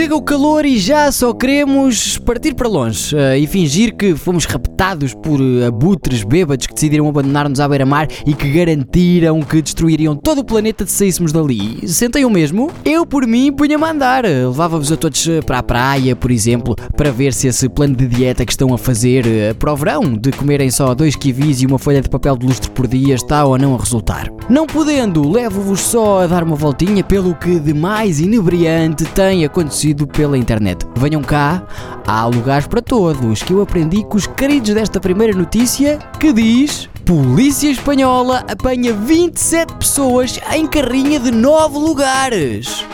Chega o calor e já só queremos partir para longe uh, e fingir que fomos raptados por uh, abutres bêbados que decidiram abandonar-nos à beira-mar e que garantiram que destruiriam todo o planeta se saíssemos dali. Sentem o mesmo? Eu, por mim, punha-me a andar. Levava-vos a todos para a praia, por exemplo, para ver se esse plano de dieta que estão a fazer uh, para o verão, de comerem só dois kiwis e uma folha de papel de lustre por dia, está ou não a resultar. Não podendo, levo-vos só a dar uma voltinha pelo que de mais inebriante tem acontecido pela internet. Venham cá, há lugares para todos, que eu aprendi com os queridos desta primeira notícia que diz. Polícia Espanhola apanha 27 pessoas em carrinha de 9 lugares.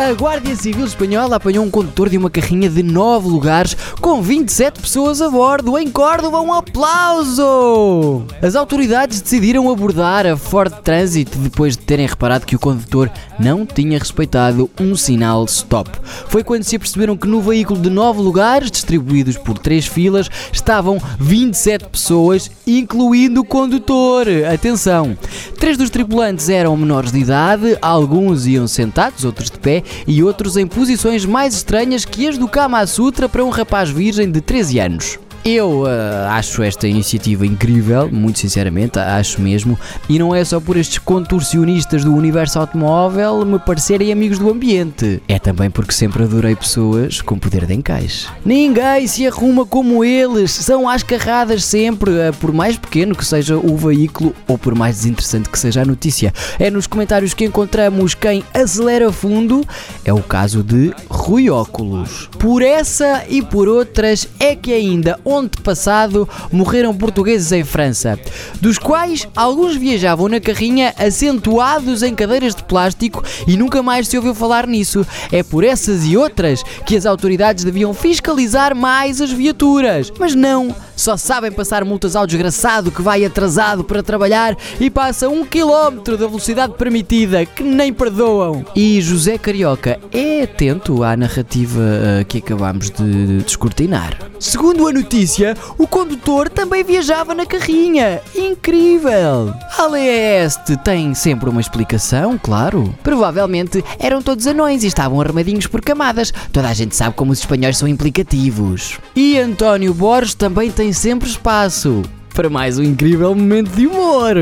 A Guardia Civil Espanhola apanhou um condutor de uma carrinha de 9 lugares com 27 pessoas a bordo. Em Córdoba, um aplauso! As autoridades decidiram abordar a Ford Transit depois de terem reparado que o condutor não tinha respeitado um sinal stop. Foi quando se aperceberam que no veículo de 9 lugares, distribuídos por 3 filas, estavam 27 pessoas, incluindo o condutor. Atenção! Três dos tripulantes eram menores de idade, alguns iam sentados, outros de pé e outros em posições mais estranhas que as do Kama Sutra para um rapaz virgem de 13 anos. Eu uh, acho esta iniciativa incrível, muito sinceramente, acho mesmo, e não é só por estes contorcionistas do universo automóvel me parecerem amigos do ambiente, é também porque sempre adorei pessoas com poder de encaixe. Ninguém se arruma como eles, são às carradas sempre, uh, por mais pequeno que seja o veículo ou por mais desinteressante que seja a notícia. É nos comentários que encontramos quem acelera fundo, é o caso de Rui Óculos. Por essa e por outras é que ainda ontem passado morreram portugueses em França, dos quais alguns viajavam na carrinha acentuados em cadeiras de plástico e nunca mais se ouviu falar nisso. É por essas e outras que as autoridades deviam fiscalizar mais as viaturas, mas não. Só sabem passar multas ao desgraçado que vai atrasado para trabalhar e passa um quilómetro da velocidade permitida, que nem perdoam. E José Carioca é atento à narrativa uh, que acabamos de descortinar. Segundo a notícia, o condutor também viajava na carrinha. Incrível! A lei é tem sempre uma explicação, claro. Provavelmente eram todos anões e estavam armadinhos por camadas. Toda a gente sabe como os espanhóis são implicativos. E António Borges também tem sempre espaço para mais um incrível momento de humor.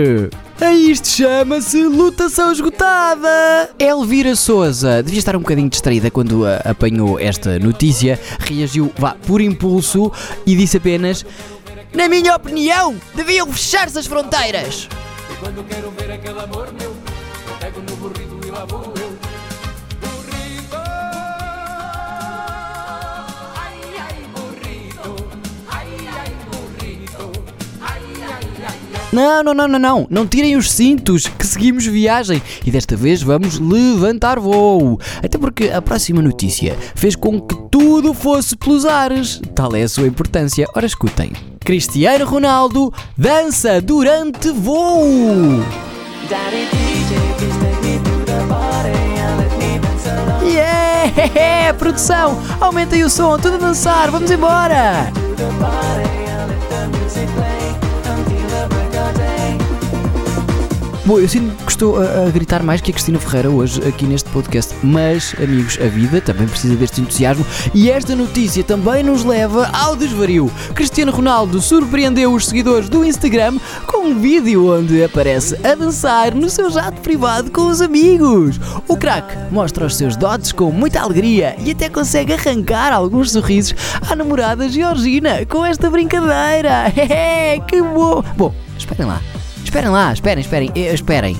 A isto chama-se lutação esgotada! Elvira Souza devia estar um bocadinho distraída quando apanhou esta notícia, reagiu, vá, por impulso e disse apenas: Na minha opinião, deviam fechar-se as fronteiras! E quando quero ver aquele amor meu, pego no burrito e lá vou eu. Não, não, não, não, não, não tirem os cintos, que seguimos viagem e desta vez vamos levantar voo. Até porque a próxima notícia fez com que tudo fosse pelos ares. Tal é a sua importância. Ora, escutem. Cristiano Ronaldo dança durante voo. Yeah! Produção, aumentem o som, tudo a dançar, vamos embora! Bom, eu sinto que estou a, a gritar mais que a Cristina Ferreira hoje aqui neste podcast, mas, amigos, a vida também precisa deste entusiasmo e esta notícia também nos leva ao desvario. Cristiano Ronaldo surpreendeu os seguidores do Instagram com um vídeo onde aparece a dançar no seu jato privado com os amigos. O craque mostra os seus dotes com muita alegria e até consegue arrancar alguns sorrisos à namorada Georgina com esta brincadeira. que bom! Bom, esperem lá. Esperem lá, esperem, esperem, eh, esperem.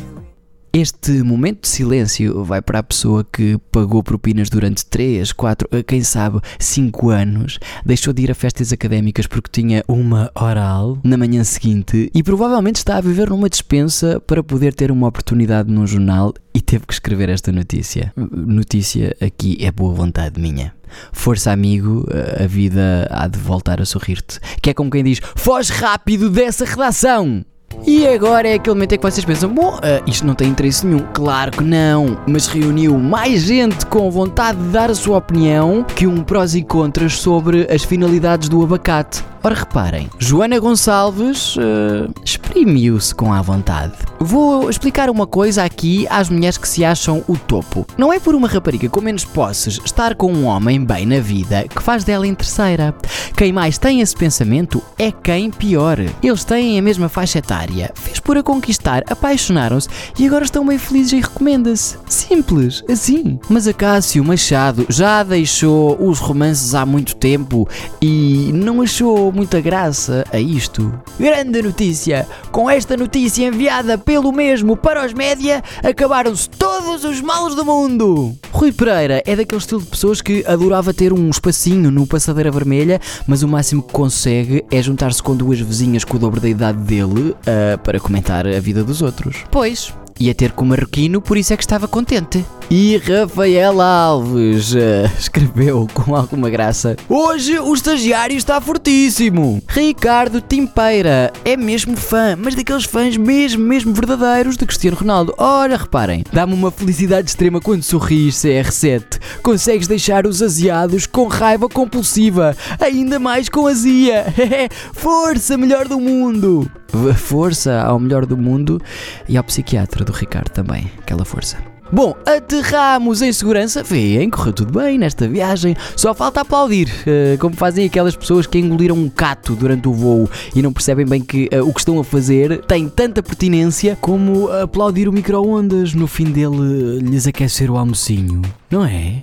Este momento de silêncio vai para a pessoa que pagou propinas durante 3, 4, quem sabe 5 anos, deixou de ir a festas académicas porque tinha uma oral na manhã seguinte e provavelmente está a viver numa dispensa para poder ter uma oportunidade num jornal e teve que escrever esta notícia. Notícia aqui é boa vontade minha. Força, amigo, a vida há de voltar a sorrir-te. Que é como quem diz: foge rápido dessa redação! E agora é aquele momento em que vocês pensam: bom, ah, isto não tem interesse nenhum. Claro que não, mas reuniu mais gente com vontade de dar a sua opinião que um prós e contras sobre as finalidades do abacate. Ora, reparem, Joana Gonçalves uh, exprimiu-se com a vontade. Vou explicar uma coisa aqui às mulheres que se acham o topo. Não é por uma rapariga com menos posses estar com um homem bem na vida que faz dela interesseira. Quem mais tem esse pensamento é quem pior. Eles têm a mesma faixa etária, fez por a conquistar, apaixonaram-se e agora estão bem felizes e recomenda-se. Simples, assim. Mas a Cássio Machado já deixou os romances há muito tempo e não achou muita graça a isto. Grande notícia! Com esta notícia enviada pelo mesmo para os média, acabaram-se todos os males do mundo! Rui Pereira é daquele estilo de pessoas que adorava ter um espacinho no Passadeira Vermelha, mas o máximo que consegue é juntar-se com duas vizinhas com o dobro da idade dele ah, para comentar a vida dos outros. Pois, ia ter com o marroquino, por isso é que estava contente. E Rafael Alves eh, escreveu com alguma graça: Hoje o estagiário está fortíssimo. Ricardo Timpeira é mesmo fã, mas daqueles fãs mesmo, mesmo verdadeiros de Cristiano Ronaldo. Ora, reparem, dá-me uma felicidade extrema quando sorris, CR7. Consegues deixar os asiados com raiva compulsiva, ainda mais com azia. Força, melhor do mundo! Força ao melhor do mundo e ao psiquiatra do Ricardo também, aquela força. Bom, aterramos em segurança. Vêem, correu tudo bem nesta viagem. Só falta aplaudir, eh, como fazem aquelas pessoas que engoliram um cato durante o voo e não percebem bem que eh, o que estão a fazer tem tanta pertinência como aplaudir o micro-ondas no fim dele lhes aquecer o almocinho. Não é?